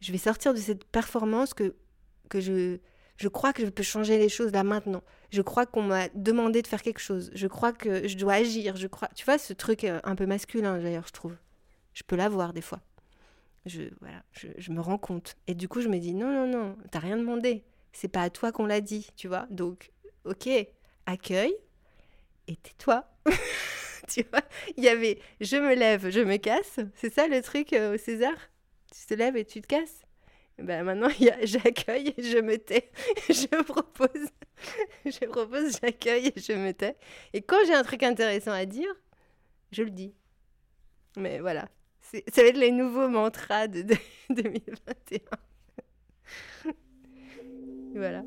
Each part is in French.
Je vais sortir de cette performance que, que je, je crois que je peux changer les choses là maintenant. Je crois qu'on m'a demandé de faire quelque chose. Je crois que je dois agir. Je crois, tu vois, ce truc euh, un peu masculin d'ailleurs, je trouve. Je peux l'avoir des fois. Je, voilà, je, me rends compte. Et du coup, je me dis non, non, non, t'as rien demandé. C'est pas à toi qu'on l'a dit, tu vois. Donc, ok, accueille et tais-toi. tu vois, il y avait je me lève, je me casse. C'est ça le truc euh, au César? Tu te lèves et tu te casses ben maintenant, j'accueille et je me tais. je propose, je propose, j'accueille et je me tais. Et quand j'ai un truc intéressant à dire, je le dis. Mais voilà, ça va être les nouveaux mantras de 2021. voilà.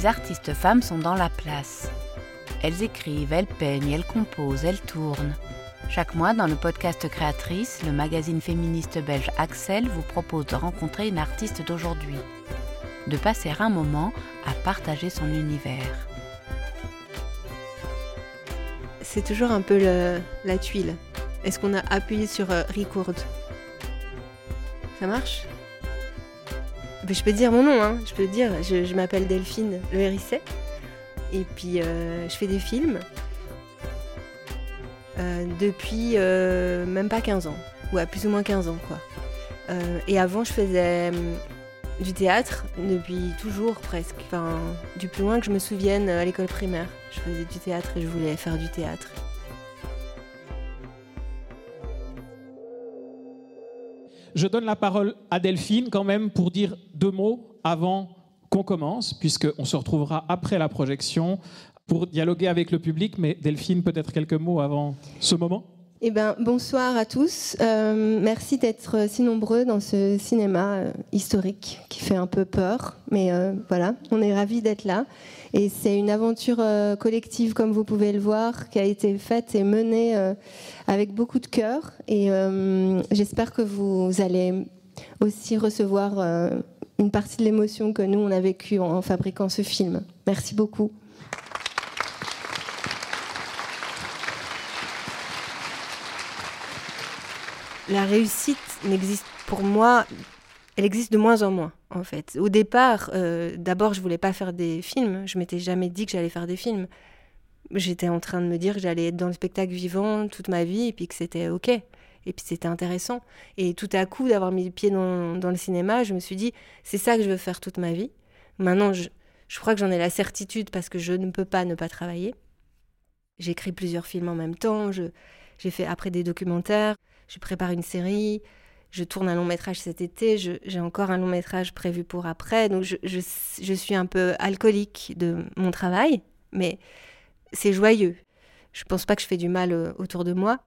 Les artistes femmes sont dans la place. Elles écrivent, elles peignent, elles composent, elles tournent. Chaque mois, dans le podcast Créatrice, le magazine féministe belge Axel vous propose de rencontrer une artiste d'aujourd'hui, de passer un moment à partager son univers. C'est toujours un peu la tuile. Est-ce qu'on a appuyé sur euh, record? Ça marche? Je peux dire mon nom, hein. je peux dire, je, m'appelle Delphine Le Hérisset. Et puis euh, je fais des films euh, depuis euh, même pas 15 ans. Ouais, plus ou moins 15 ans quoi. et avant je faisais du théâtre depuis toujours presque. Enfin, du plus loin que je me souvienne à l'école primaire. Je faisais du théâtre et je voulais faire du théâtre. Je donne la parole à Delphine quand même pour dire deux mots avant qu'on commence, puisqu'on se retrouvera après la projection pour dialoguer avec le public. Mais Delphine, peut-être quelques mots avant ce moment? Eh ben, bonsoir à tous. Euh, merci d'être si nombreux dans ce cinéma euh, historique qui fait un peu peur. Mais euh, voilà, on est ravis d'être là. Et c'est une aventure euh, collective, comme vous pouvez le voir, qui a été faite et menée euh, avec beaucoup de cœur. Et euh, j'espère que vous allez aussi recevoir une partie de l'émotion que nous, on a vécue en fabriquant ce film. Merci beaucoup. La réussite n'existe pour moi elle existe de moins en moins, en fait. Au départ, euh, d'abord, je voulais pas faire des films. Je m'étais jamais dit que j'allais faire des films. J'étais en train de me dire que j'allais être dans le spectacle vivant toute ma vie et puis que c'était OK. Et puis c'était intéressant. Et tout à coup, d'avoir mis le pied dans, le cinéma, je me suis dit, c'est ça que je veux faire toute ma vie. Maintenant, je, je crois que j'en ai la certitude parce que je ne peux pas ne pas travailler. J'écris plusieurs films en même temps. J'ai fait après des documentaires. Je prépare une série je tourne un long métrage cet été, j'ai encore un long métrage prévu pour après, donc je, suis un peu alcoolique de mon travail, mais c'est joyeux. Je pense pas que je fais du mal euh, autour de moi.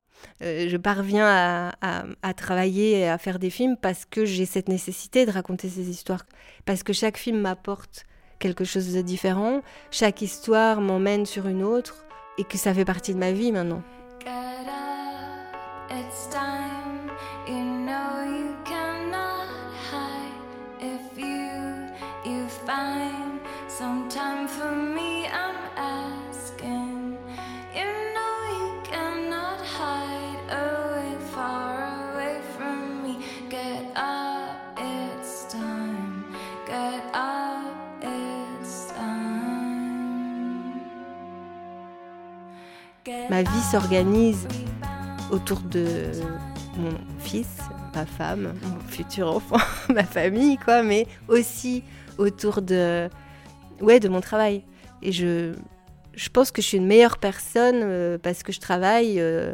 Euh, je parviens à, à, travailler et à faire des films parce que j'ai cette nécessité de raconter ces histoires, parce que chaque film m'apporte quelque chose de différent, chaque histoire m'emmène sur une autre, et que ça fait partie de ma vie maintenant. It's time, you know you cannot hide. If you, you find some time for me, I'm asking. You know you cannot hide away, far away from me. Get up, it's time. Get up, it's time. Get Ma vie s'organise autour de mon fils, ma femme, mon futur enfant, ma famille, quoi, mais aussi autour de, ouais, de mon travail. Et je, je pense que je suis une meilleure personne euh, parce que je travaille euh,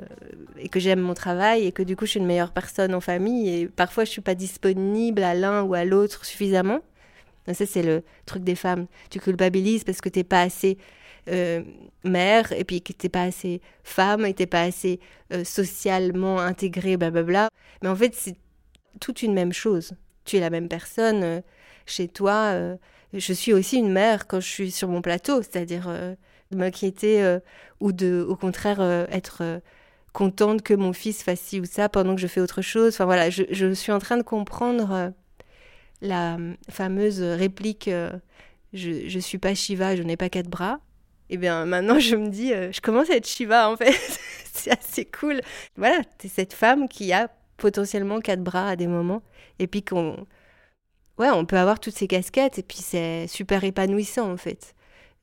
et que j'aime mon travail et que du coup je suis une meilleure personne en famille et parfois je suis pas disponible à l'un ou à l'autre suffisamment. Ça c'est le truc des femmes. Tu culpabilises parce que t'es pas assez euh, mère et puis que t'es pas assez femme t'es pas assez euh, socialement intégrée, blablabla. Mais en fait, c'est toute une même chose. Tu es la même personne euh, chez toi. je suis aussi une mère quand je suis sur mon plateau, c'est-à-dire de m'inquiéter ou de, au contraire, être contente que mon fils fasse ci ou ça pendant que je fais autre chose. Enfin voilà, je, je suis en train de comprendre la fameuse réplique je, je suis pas Shiva, je n'ai pas quatre bras. Et bien maintenant, je me dis, euh, je commence à être Shiva en fait. c'est assez cool. Voilà, es cette femme qui a potentiellement quatre bras à des moments. Et puis qu'on. Ouais, on peut avoir toutes ces casquettes et puis c'est super épanouissant en fait,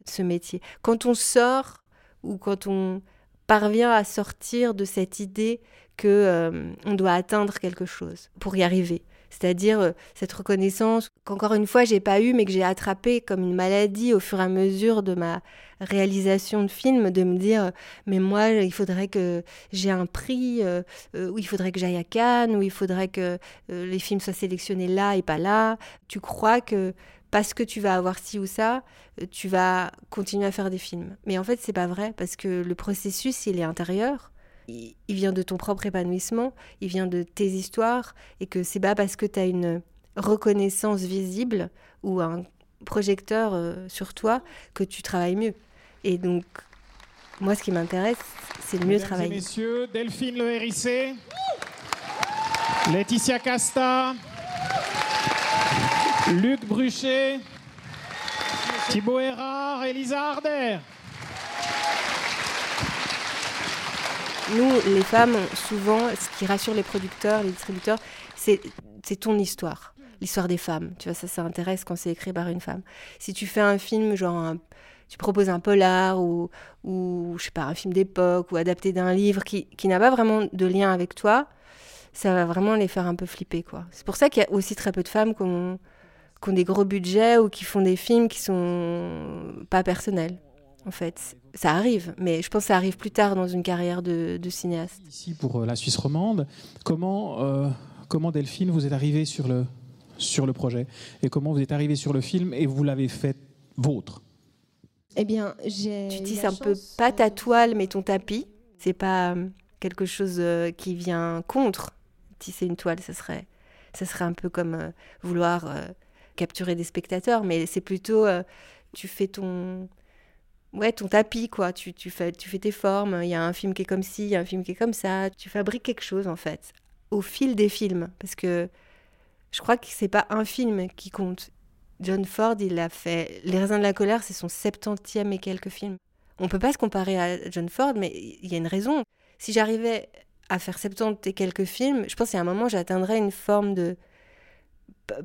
ce métier. Quand on sort ou quand on parvient à sortir de cette idée que euh, on doit atteindre quelque chose pour y arriver. C'est-à-dire euh, cette reconnaissance qu'encore une fois j'ai pas eu mais que j'ai attrapé comme une maladie au fur et à mesure de ma réalisation de film, de me dire mais moi il faudrait que j'ai un prix, euh, ou il faudrait que j'aille à Cannes, ou il faudrait que les films soient sélectionnés là et pas là. Tu crois que parce que tu vas avoir ci ou ça, euh, tu vas continuer à faire des films? Mais en fait, c'est pas vrai parce que le processus, il est intérieur. Il vient de ton propre épanouissement, il vient de tes histoires et que c'est pas parce que tu as une reconnaissance visible ou un projecteur euh, sur toi que tu travailles mieux. Et donc, moi, ce qui m'intéresse, c'est de mieux travailler. messieurs, Delphine Le Hérissé, Laetitia Casta, Luc Bruchet, Thibaut Erard, Elisa Harder. Nous, les femmes, souvent, ce qui rassure les producteurs, les distributeurs, c'est ton histoire, l'histoire des femmes. Tu vois, ça, ça intéresse quand c'est écrit par une femme. Si tu fais un film, genre, tu proposes un polar ou, ou, je sais pas, un film d'époque ou adapté d'un livre qui, qui n'a pas vraiment de lien avec toi, ça va vraiment les faire un peu flipper, quoi. C'est pour ça qu'il y a aussi très peu de femmes qui ont qui ont des gros budgets ou qui font des films qui sont pas personnels. En fait, ça arrive, mais je pense que ça arrive plus tard dans une carrière de, cinéaste. Ici, pour euh, la Suisse romande, comment, euh, comment Delphine, vous êtes arrivée sur le, sur le projet? Et comment vous êtes arrivée sur le film et vous l'avez fait vôtre? Eh bien, j'ai. Tu tisses un peu, pas ta toile, mais ton tapis. C'est pas euh, quelque chose qui vient contre. Tisser une toile, ça serait, ça serait un peu comme vouloir capturer des spectateurs, mais c'est plutôt euh, tu fais ton ouais ton tapis quoi. Tu, tu, fais tu fais tes formes. Il y a un film qui est comme ci, il y a un film qui est comme ça. Tu fabriques quelque chose en fait au fil des films, parce que je crois que c'est pas un film qui compte. John Ford, il a fait Les raisins de la colère, c'est son septantième et quelques films. On peut pas se comparer à John Ford, mais il y a une raison. Si j'arrivais à faire 70 et quelques films, je pense qu'à un moment j'atteindrais une forme de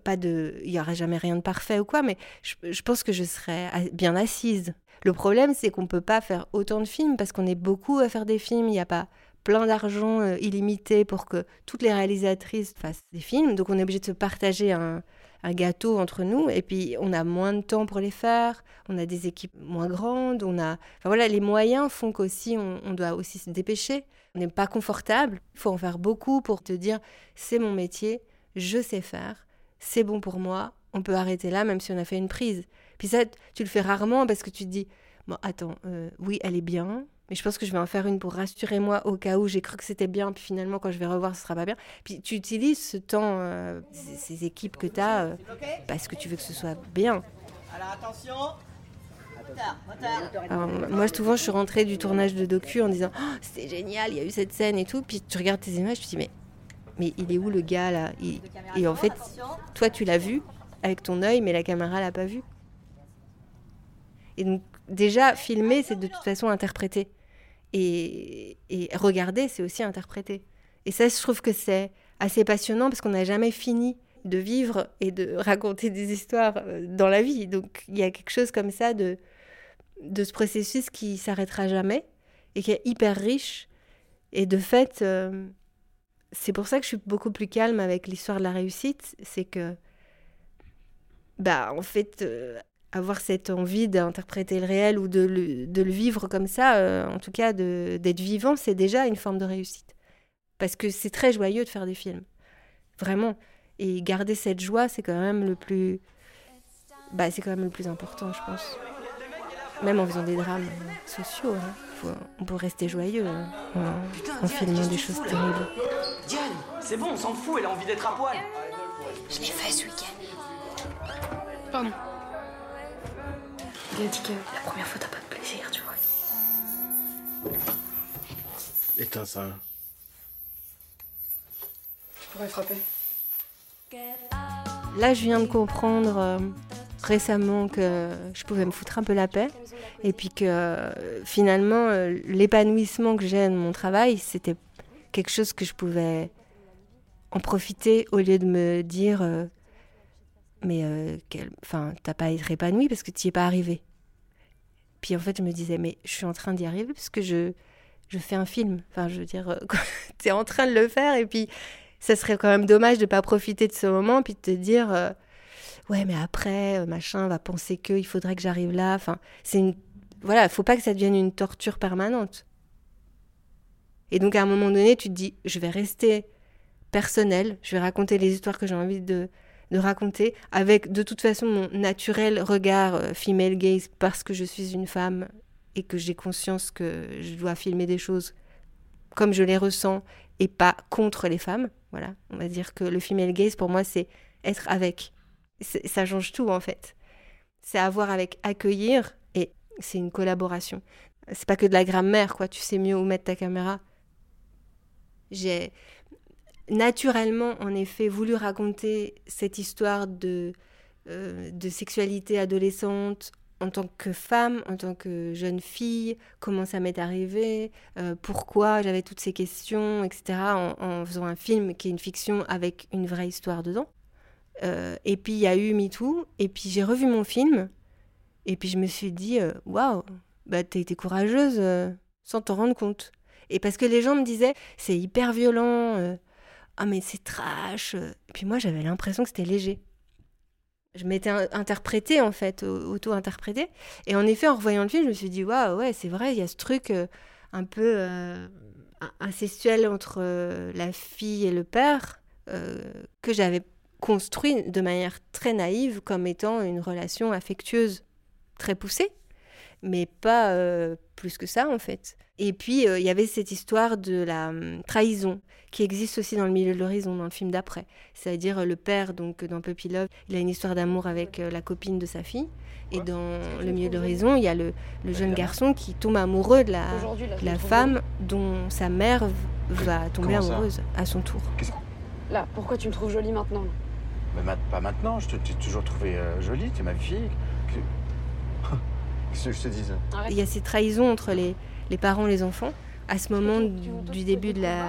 pas de, il y aurait jamais rien de parfait ou quoi, mais je, pense que je serais bien assise. Le problème, c'est qu'on peut pas faire autant de films parce qu'on est beaucoup à faire des films. Il n'y a pas plein d'argent euh, illimité pour que toutes les réalisatrices fassent des films. Donc on est obligé de se partager un, gâteau entre nous et puis on a moins de temps pour les faire, on a des équipes moins grandes, on a... Enfin voilà, les moyens font qu'aussi on, on doit aussi se dépêcher. On n'est pas confortable, il faut en faire beaucoup pour te dire c'est mon métier, je sais faire c'est bon pour moi, on peut arrêter là même si on a fait une prise. Puis ça, tu le fais rarement parce que tu te dis, bon, attends, euh, oui, elle est bien, mais je pense que je vais en faire une pour rassurer moi au cas où j'ai cru que c'était bien, puis finalement, quand je vais revoir, ce sera pas bien. Puis tu utilises ce temps, euh, ces, équipes que tu as, euh, parce que tu veux que ce soit bien. Alors attention alors, moi, souvent, je suis rentrée du tournage de docu en disant oh, c'était génial, il y a eu cette scène et tout. Puis tu regardes tes images, tu te dis mais mais il est où le gars là Et en fait, toi tu l'as vu avec ton œil, mais la caméra l'a pas vu. Et donc déjà, filmer, c'est de toute façon interpréter. Et, et regarder, c'est aussi interpréter. Et ça, je trouve que c'est assez passionnant parce qu'on n'a jamais fini de vivre et de raconter des histoires euh, dans la vie. Donc il y a quelque chose comme ça de, de ce processus qui s'arrêtera jamais et qui est hyper riche. Et de fait, euh, c'est pour ça que je suis beaucoup plus calme avec l'histoire de la réussite. C'est que, bah, en fait, euh, avoir cette envie d'interpréter le réel ou de le, vivre comme ça, euh, en tout cas d'être vivant, c'est déjà une forme de réussite. Parce que c'est très joyeux de faire des films. Vraiment. Et garder cette joie, c'est quand même le plus. Bah, c'est quand même le plus important, je pense. Même en faisant des drames sociaux. Hein. on peut rester joyeux hein, en filmant des choses terribles. C'est bon, on s'en fout, elle a envie d'être à poil. Je l'ai fait ce week-end. Pardon. Il a dit que la première fois t'as pas de plaisir, tu vois. Éteins ça. Tu pourrais frapper. Là, je viens de comprendre euh, récemment que je pouvais me foutre un peu la paix et puis que euh, finalement euh, l'épanouissement que j'ai dans mon travail, c'était quelque chose que je pouvais en profiter au lieu de me dire euh, mais enfin t'as pas à être épanoui parce que tu es pas arrivé. Puis en fait je me disais mais je suis en train d'y arriver parce que je je fais un film. Enfin je veux dire tu es en train de le faire et puis ça serait quand même dommage de pas profiter de ce moment puis de te dire ouais mais après machin va penser que il faudrait que j'arrive là. Enfin c'est une voilà, faut pas que ça devienne une torture permanente. Et donc à un moment donné, tu te dis, je vais rester personnel, je vais raconter les histoires que j'ai envie de, de, raconter, avec de toute façon mon naturel regard euh, female gaze, parce que je suis une femme et que j'ai conscience que je dois filmer des choses comme je les ressens et pas contre les femmes. Voilà, on va dire que le female gaze pour moi c'est être avec. Ça change tout en fait. C'est avoir avec accueillir c'est une collaboration. C'est pas que de la grammaire, quoi. Tu sais mieux où mettre ta caméra. J'ai naturellement, en effet, voulu raconter cette histoire de, euh, de sexualité adolescente en tant que femme, en tant que jeune fille, comment ça m'est arrivé, euh, pourquoi j'avais toutes ces questions, etc., en, faisant un film qui est une fiction avec une vraie histoire dedans. Euh, et puis il y a eu MeToo, et puis j'ai revu mon film, et puis je me suis dit, waouh, bah t'as été courageuse sans t'en rendre compte. Et parce que les gens me disaient, c'est hyper violent, ah mais c'est trash. Puis moi j'avais l'impression que c'était léger. Je m'étais interprétée en fait, auto-interprétée. Et en effet, en revoyant le film, je me suis dit, waouh, ouais, c'est vrai, il y a ce truc un peu incestuel entre la fille et le père que j'avais construit de manière très naïve comme étant une relation affectueuse très poussé, mais pas euh, plus que ça en fait. Et puis euh, il y avait cette histoire de la hum, trahison qui existe aussi dans le milieu de l'horizon, dans le film d'après. C'est-à-dire euh, le père, donc dans Puppy Love, il a une histoire d'amour avec la copine de sa fille. Et dans le milieu de l'horizon, il y a le, jeune garçon qui tombe amoureux de la, la femme dont sa mère va tomber amoureuse à son tour. Là, pourquoi tu me trouves jolie maintenant Mais pas maintenant, je t'ai toujours trouvé jolie, tu es ma fille. Que je te dise? Il y a ces trahisons entre les, les parents les enfants à ce moment du, début de la,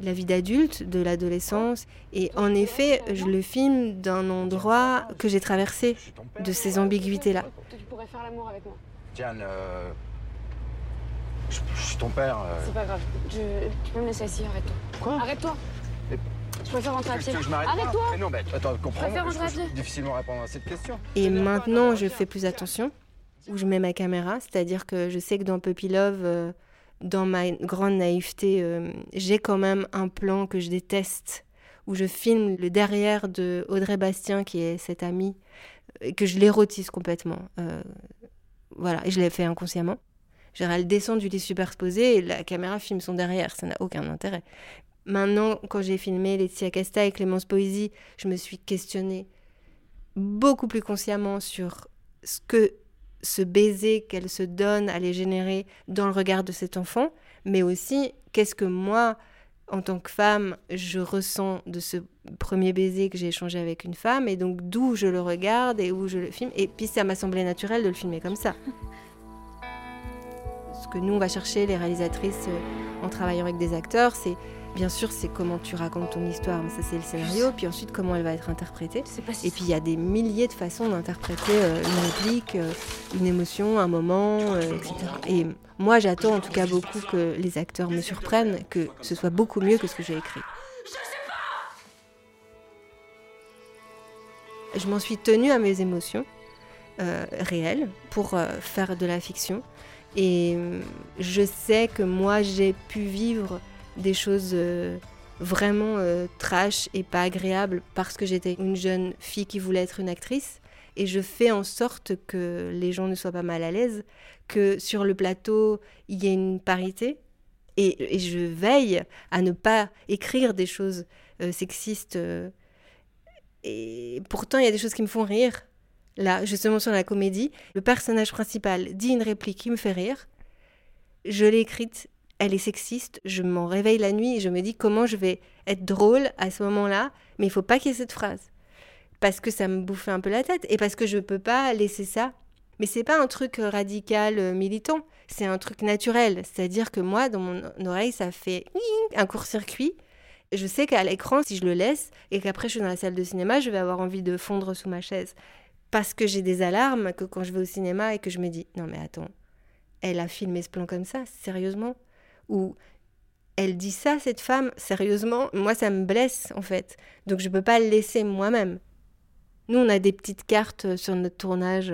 la vie d'adulte, de l'adolescence. Et en effet, je le filme d'un endroit que j'ai traversé, de ces ambiguïtés-là. Tu pourrais faire l'amour avec moi? Diane, euh, je, suis ton père. Euh. C'est pas grave. tu peux me laisser assis, arrête-toi. Quoi? Arrête-toi. Je préfère rentrer à pied. Arrête-toi Mais non, mais attends, comprends. Je préfère rentrer difficilement répondre à cette question. Et maintenant, je fais plus attention où je mets ma caméra, c'est-à-dire que je sais que dans Puppy Love, euh, dans ma grande naïveté, euh, j'ai quand même un plan que je déteste, où je filme le derrière de Audrey Bastien, qui est cette amie, euh, et que je l'érotise complètement. voilà, et je l'ai fait inconsciemment. Elle descend du lit superposé et la caméra filme son derrière, ça n'a aucun intérêt. Maintenant, quand j'ai filmé Laetitia Casta et Clémence Poésie, je me suis questionnée beaucoup plus consciemment sur ce que ce baiser qu'elle se donne les générer dans le regard de cet enfant, mais aussi qu'est-ce que moi, en tant que femme, je ressens de ce premier baiser que j'ai échangé avec une femme, et donc d'où je le regarde et où je le filme. Et puis ça m'a semblé naturel de le filmer comme ça. Ce que nous, on va chercher, les réalisatrices, euh, en travaillant avec des acteurs, c'est Bien sûr, c'est comment tu racontes ton histoire, mais ça c'est le scénario. Puis ensuite, comment elle va être interprétée. et puis il y a des milliers de façons d'interpréter euh, une réplique, euh, une émotion, un moment, euh, etc. Et moi, j'attends en tout cas beaucoup que les acteurs me surprennent, que ce soit beaucoup mieux que ce que j'ai écrit. Je m'en suis tenue à mes émotions réelles pour faire de la fiction. Et je sais que moi, j'ai pu vivre des choses euh, vraiment euh, trash et pas agréables parce que j'étais une jeune fille qui voulait être une actrice. Et je fais en sorte que les gens ne soient pas mal à l'aise, que sur le plateau, il y ait une parité. Et, je veille à ne pas écrire des choses euh, sexistes. et pourtant, il y a des choses qui me font rire. Là, justement sur la comédie, le personnage principal dit une réplique qui me fait rire. Je l'ai écrite elle est sexiste, je m'en réveille la nuit et je me dis comment je vais être drôle à ce moment-là, mais il faut pas qu'il y ait cette phrase. parce que ça me bouffait un peu la tête et parce que je peux pas laisser ça. Mais c'est pas un truc radical euh, militant, c'est un truc naturel. C'est-à-dire que moi, dans mon oreille, ça fait un court-circuit. Je sais qu'à l'écran, si je le laisse et qu'après je suis dans la salle de cinéma, je vais avoir envie de fondre sous ma chaise. Parce que j'ai des alarmes que quand je vais au cinéma et que je me dis non mais attends, elle a filmé ce plan comme ça, sérieusement? Ou elle dit ça, cette femme, sérieusement, moi ça me blesse en fait. Donc je ne peux pas le laisser moi-même. Nous, on a des petites cartes euh, sur notre tournage.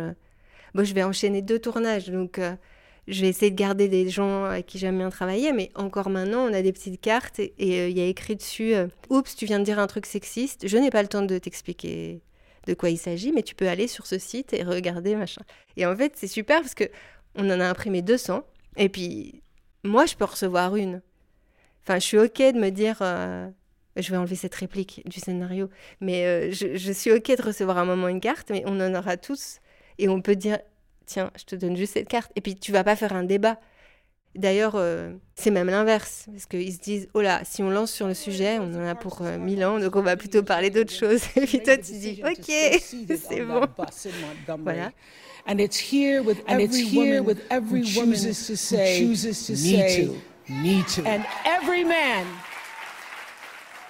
Bon, je vais enchaîner deux tournages, donc euh, je vais essayer de garder des gens avec qui j'aime bien travailler, mais encore maintenant, on a des petites cartes et euh, il y a écrit dessus Oups, tu viens de dire un truc sexiste, je n'ai pas le temps de t'expliquer de quoi il s'agit, mais tu peux aller sur ce site et regarder, machin. Et en fait, c'est super parce que on en a imprimé 200, et puis moi, je peux recevoir une. Enfin, je suis OK de me dire, euh, je vais enlever cette réplique du scénario, mais euh, je, suis OK de recevoir un moment une carte, mais on en aura tous. Et on peut dire, tiens, je te donne juste cette carte. Et puis, tu vas pas faire un débat. D'ailleurs, euh, c'est même l'inverse, parce qu'ils se disent, oh là, si on lance sur le sujet, on en a pour mille ans, donc on va plutôt parler d'autre chose. Et puis toi, tu dis, ok, c'est bon. voilà. And it's here with every with every woman to say, need to. And every man,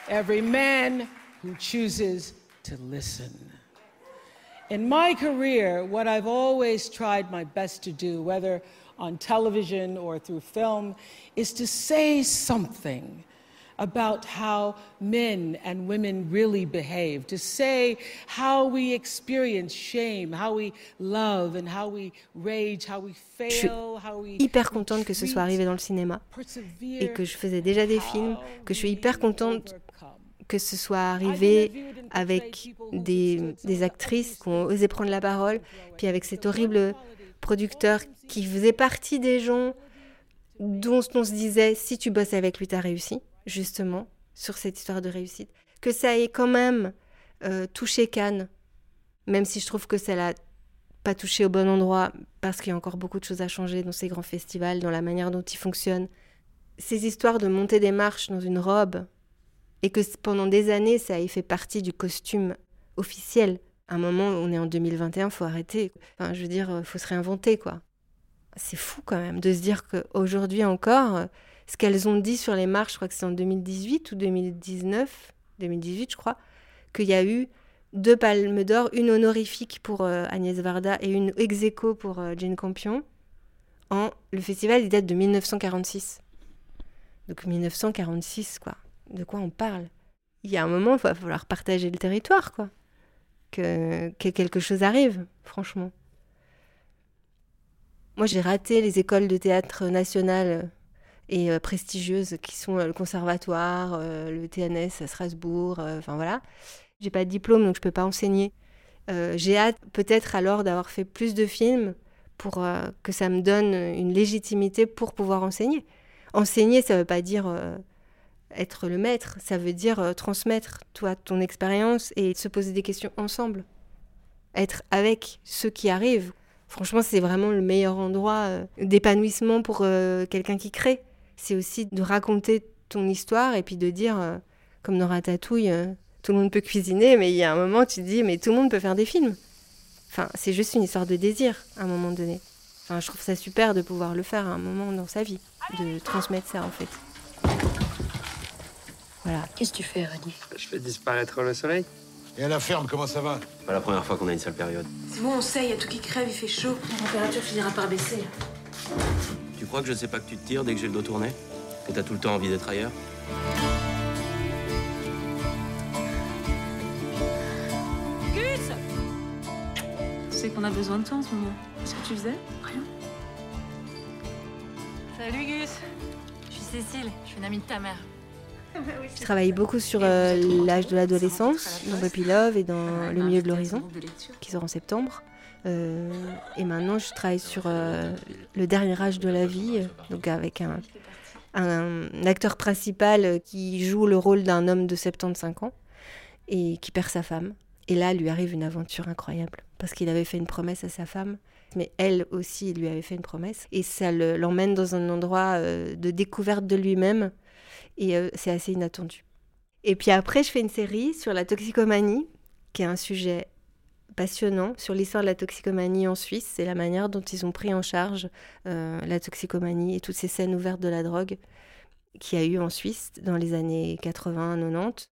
every man who chooses to listen. In my career, what I've always tried my best to do, whether on television or through film, is to say something about how men and women really behave, to say how we experience shame, how we love and how we rage, how we fail, how we hyper contente que ce soit arrivé dans le cinéma et que je faisais déjà des films, que je suis hyper contente que ce soit arrivé avec des, des actrices qui ont osé prendre la parole, puis avec cet horrible producteur qui faisait partie des gens dont on se disait si tu bosses avec lui, t'as réussi justement, sur cette histoire de réussite. Que ça ait quand même euh, touché Cannes, même si je trouve que ça l'a pas touché au bon endroit, parce qu'il y a encore beaucoup de choses à changer dans ces grands festivals, dans la manière dont ils fonctionnent. Ces histoires de monter des marches dans une robe, et que pendant des années, ça ait fait partie du costume officiel. Un moment, on est en 2021, faut arrêter. Enfin, je veux dire, euh, faut se réinventer, quoi. C'est fou quand même de se dire qu'aujourd'hui encore, ce qu'elles ont dit sur les marches, je crois que c'est en 2018 ou 2019, 2018 je crois, qu'il y a eu deux palmes d'or, une honorifique pour euh, Agnès Varda et une ex aequo pour euh, Jane Campion. En, le festival, il date de 1946. Donc 1946, quoi. De quoi on parle? Il y a un moment, il va falloir partager le territoire, quoi. Que, que quelque chose arrive, franchement. Moi, j'ai raté les écoles de théâtre nationales et euh, prestigieuses qui sont euh, le conservatoire, euh, le TNS à Strasbourg, enfin voilà. J'ai pas de diplôme donc je peux pas enseigner. J'ai hâte peut-être alors d'avoir fait plus de films pour que ça me donne une légitimité pour pouvoir enseigner. Enseigner, ça veut pas dire être le maître, ça veut dire transmettre toi ton expérience et se poser des questions ensemble. Être avec ceux qui arrivent. Franchement, c'est vraiment le meilleur endroit d'épanouissement pour quelqu'un qui crée c'est aussi de raconter ton histoire et puis de dire, euh, comme dans Ratatouille, euh, tout le monde peut cuisiner, mais il y a un moment, tu te dis, mais tout le monde peut faire des films. Enfin, c'est juste une histoire de désir, à un moment donné. Enfin, je trouve ça super de pouvoir le faire à un moment dans sa vie, de transmettre ça, en fait. Voilà. Qu'est-ce que tu fais, Reddy Je fais disparaître le soleil. Et à la ferme, comment ça va Pas la première fois qu'on a une sale période. C'est bon, on sait, il y a tout qui crève, il fait chaud. La température finira par baisser. Tu crois que je sais pas que tu te tires dès que j'ai le dos tourné Que t'as tout le temps envie d'être ailleurs Gus Tu sais qu'on a besoin de toi en ce moment. Qu'est-ce que tu faisais Rien. Salut Gus Je suis Cécile, je suis une amie de ta mère. Je travaille beaucoup sur euh, l'âge de l'adolescence, dans Puppy Love et dans Le milieu de l'horizon, qui sort en septembre. Euh, et maintenant, je travaille sur euh, le dernier âge de la vie, donc avec un, acteur principal qui joue le rôle d'un homme de 75 ans et qui perd sa femme. Et là, lui arrive une aventure incroyable parce qu'il avait fait une promesse à sa femme, mais elle aussi lui avait fait une promesse. Et ça l'emmène dans un endroit de découverte de lui-même et c'est assez inattendu. Et puis après, je fais une série sur la toxicomanie qui est un sujet passionnant sur l'histoire de la toxicomanie en Suisse. C'est la manière dont ils ont pris en charge euh, la toxicomanie et toutes ces scènes ouvertes de la drogue qu'il y a eu en Suisse dans les années 80-90.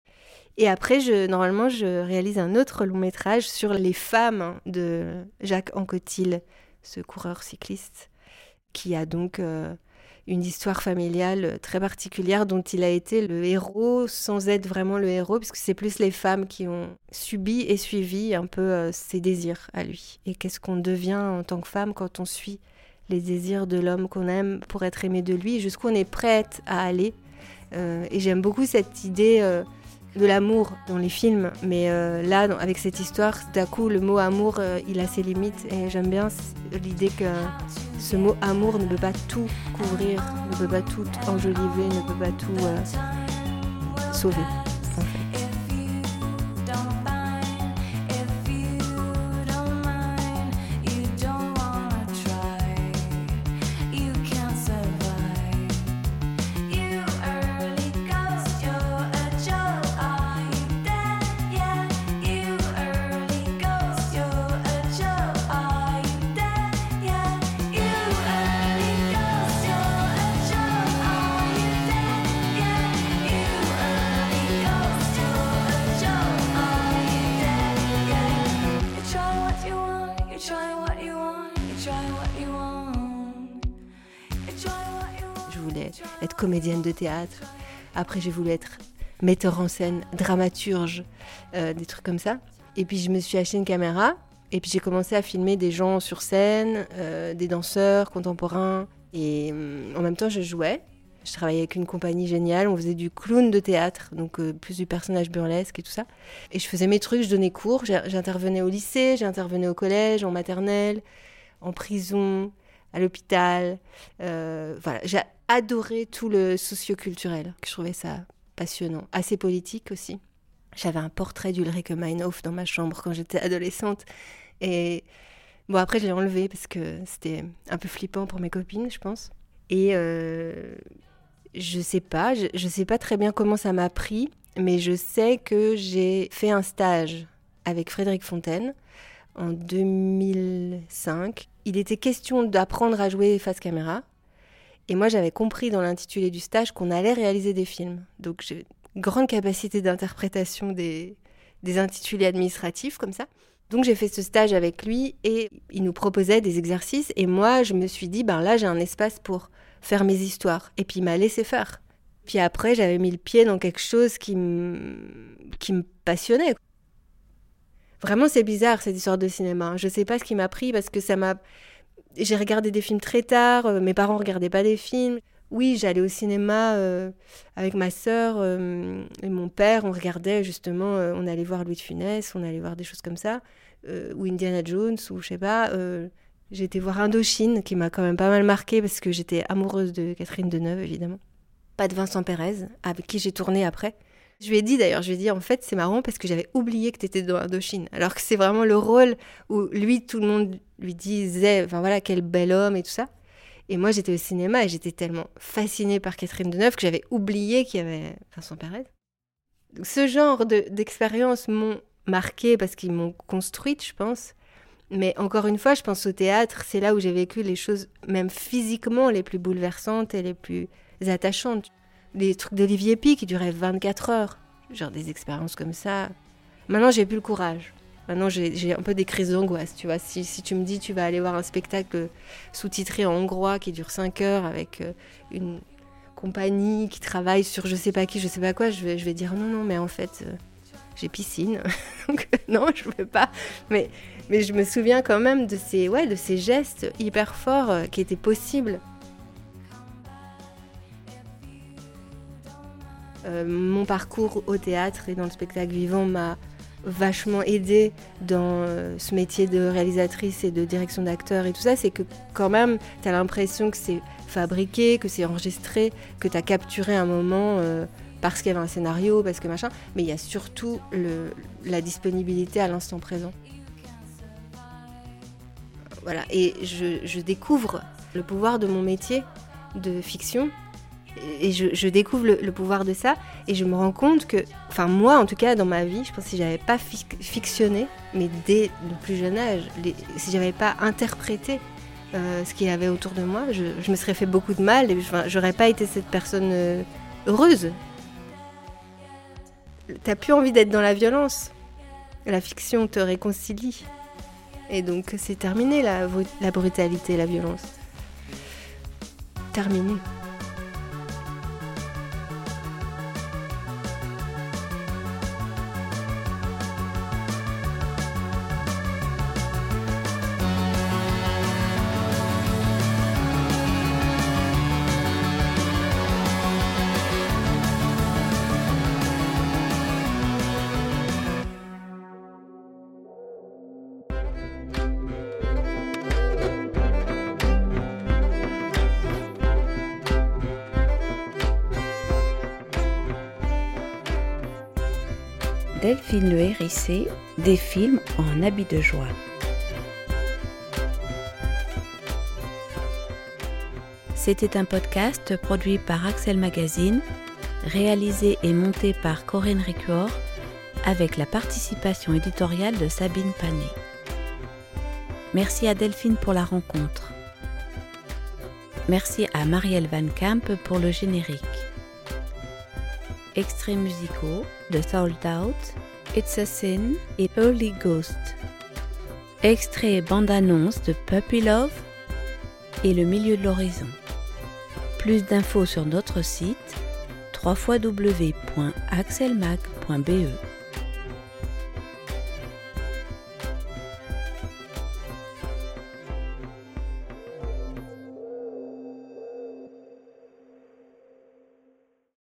Et après, normalement, je réalise un autre long métrage sur les femmes de Jacques Anquetil, ce coureur cycliste, qui a donc euh, une histoire familiale très particulière dont il a été le héros sans être vraiment le héros, puisque c'est plus les femmes qui ont subi et suivi un peu euh, ses désirs à lui. Et qu'est-ce qu'on devient en tant que femme quand on suit les désirs de l'homme qu'on aime pour être aimé de lui, jusqu'où on est prête à aller. Euh, et j'aime beaucoup cette idée euh, de l'amour dans les films, mais là, avec cette histoire, d'un coup, le mot amour, il a ses limites, et j'aime bien l'idée que ce mot amour ne peut pas tout couvrir, ne peut pas tout enjoliver, ne peut pas tout euh, sauver. De théâtre. Après, j'ai voulu être metteur en scène, dramaturge, euh, des trucs comme ça. Et puis, je me suis acheté une caméra. Et puis, j'ai commencé à filmer des gens sur scène, euh, des danseurs contemporains. Et euh, en même temps, je jouais. Je travaillais avec une compagnie géniale. On faisait du clown de théâtre, donc plus du personnage burlesque et tout ça. Et je faisais mes trucs, je donnais cours. J'intervenais au lycée, j'intervenais au collège, en maternelle, en prison, à l'hôpital. voilà, adoré tout le socioculturel, que je trouvais ça passionnant, assez politique aussi. J'avais un portrait d'Ulrike Meinhof dans ma chambre quand j'étais adolescente. Et bon, après, je l'ai enlevé parce que c'était un peu flippant pour mes copines, je pense. Et euh, je sais pas, je, je sais pas très bien comment ça m'a pris, mais je sais que j'ai fait un stage avec Frédéric Fontaine en 2005. Il était question d'apprendre à jouer face caméra. Et moi, j'avais compris dans l'intitulé du stage qu'on allait réaliser des films. Donc, j'ai grande capacité d'interprétation des, des intitulés administratifs comme ça. Donc, j'ai fait ce stage avec lui et il nous proposait des exercices. Et moi, je me suis dit, ben là, j'ai un espace pour faire mes histoires. Et puis, il m'a laissé faire. Puis après, j'avais mis le pied dans quelque chose qui me, qui me passionnait. Vraiment, c'est bizarre cette histoire de cinéma. Je sais pas ce qui m'a pris parce que ça m'a j'ai regardé des films très tard, euh, mes parents regardaient pas des films. Oui, j'allais au cinéma euh, avec ma sœur euh, et mon père, on regardait justement, on allait voir Louis de Funès, on allait voir des choses comme ça, ou Indiana Jones, ou je sais pas. j'ai été voir Indochine, qui m'a quand même pas mal marqué parce que j'étais amoureuse de Catherine Deneuve, évidemment. Pas de Vincent Pérez, avec qui j'ai tourné après. Je lui ai dit d'ailleurs, je lui ai dit en fait c'est marrant parce que j'avais oublié que tu étais dans Indochine. Alors que c'est vraiment le rôle où lui, tout le monde lui disait, enfin voilà, quel bel homme et tout ça. Et moi j'étais au cinéma et j'étais tellement fascinée par Catherine Deneuve que j'avais oublié qu'il y avait Vincent Perez. Donc, ce genre d'expériences m'ont marqué parce qu'ils m'ont construite, je pense. Mais encore une fois, je pense au théâtre, c'est là où j'ai vécu les choses, même physiquement, les plus bouleversantes et les plus attachantes les trucs d'Olivier Pi qui duraient 24 heures. Genre des expériences comme ça. Maintenant, j'ai plus le courage. Maintenant, j'ai un peu des crises d'angoisse, tu vois. Si, tu me dis, tu vas aller voir un spectacle sous-titré en hongrois qui dure 5 heures avec euh, une compagnie qui travaille sur je sais pas qui, je sais pas quoi, je vais, je vais dire non, non, mais en fait, euh, j'ai piscine. Donc, non, je veux pas. Mais, mais je me souviens quand même de ces, ouais, de ces gestes hyper forts euh, qui étaient possibles. Euh, mon parcours au théâtre et dans le spectacle vivant m'a vachement aidé dans euh, ce métier de réalisatrice et de direction d'acteur et tout ça, c'est que quand même, tu as l'impression que c'est fabriqué, que c'est enregistré, que tu as capturé un moment euh, parce qu'il y avait un scénario, parce que machin, mais il y a surtout la disponibilité à l'instant présent. Voilà, et je découvre le pouvoir de mon métier de fiction Et je, découvre le, pouvoir de ça et je me rends compte que, enfin moi en tout cas dans ma vie, je pense que si j'avais pas fic- fictionné, mais dès le plus jeune âge, les- si j'avais pas interprété euh, ce qu'il y avait autour de moi, je, me serais fait beaucoup de mal et j'aurais pas été cette personne euh, heureuse. T'as plus envie d'être dans la violence. La fiction te réconcilie. Et donc c'est terminé la, la brutalité, la violence. Terminé. Des films en habit de joie. C'était un podcast produit par Axel Magazine, réalisé et monté par Corinne Ricuor, avec la participation éditoriale de Sabine Panet. Merci à Delphine pour la rencontre. Merci à Marielle Van Camp pour le générique. Extraits musicaux de Sold Out, It's a Sin et Holy Ghost. Extrait bande-annonce de Puppy Love et Le milieu de l'horizon. Plus d'infos sur notre site www.axelmag.be.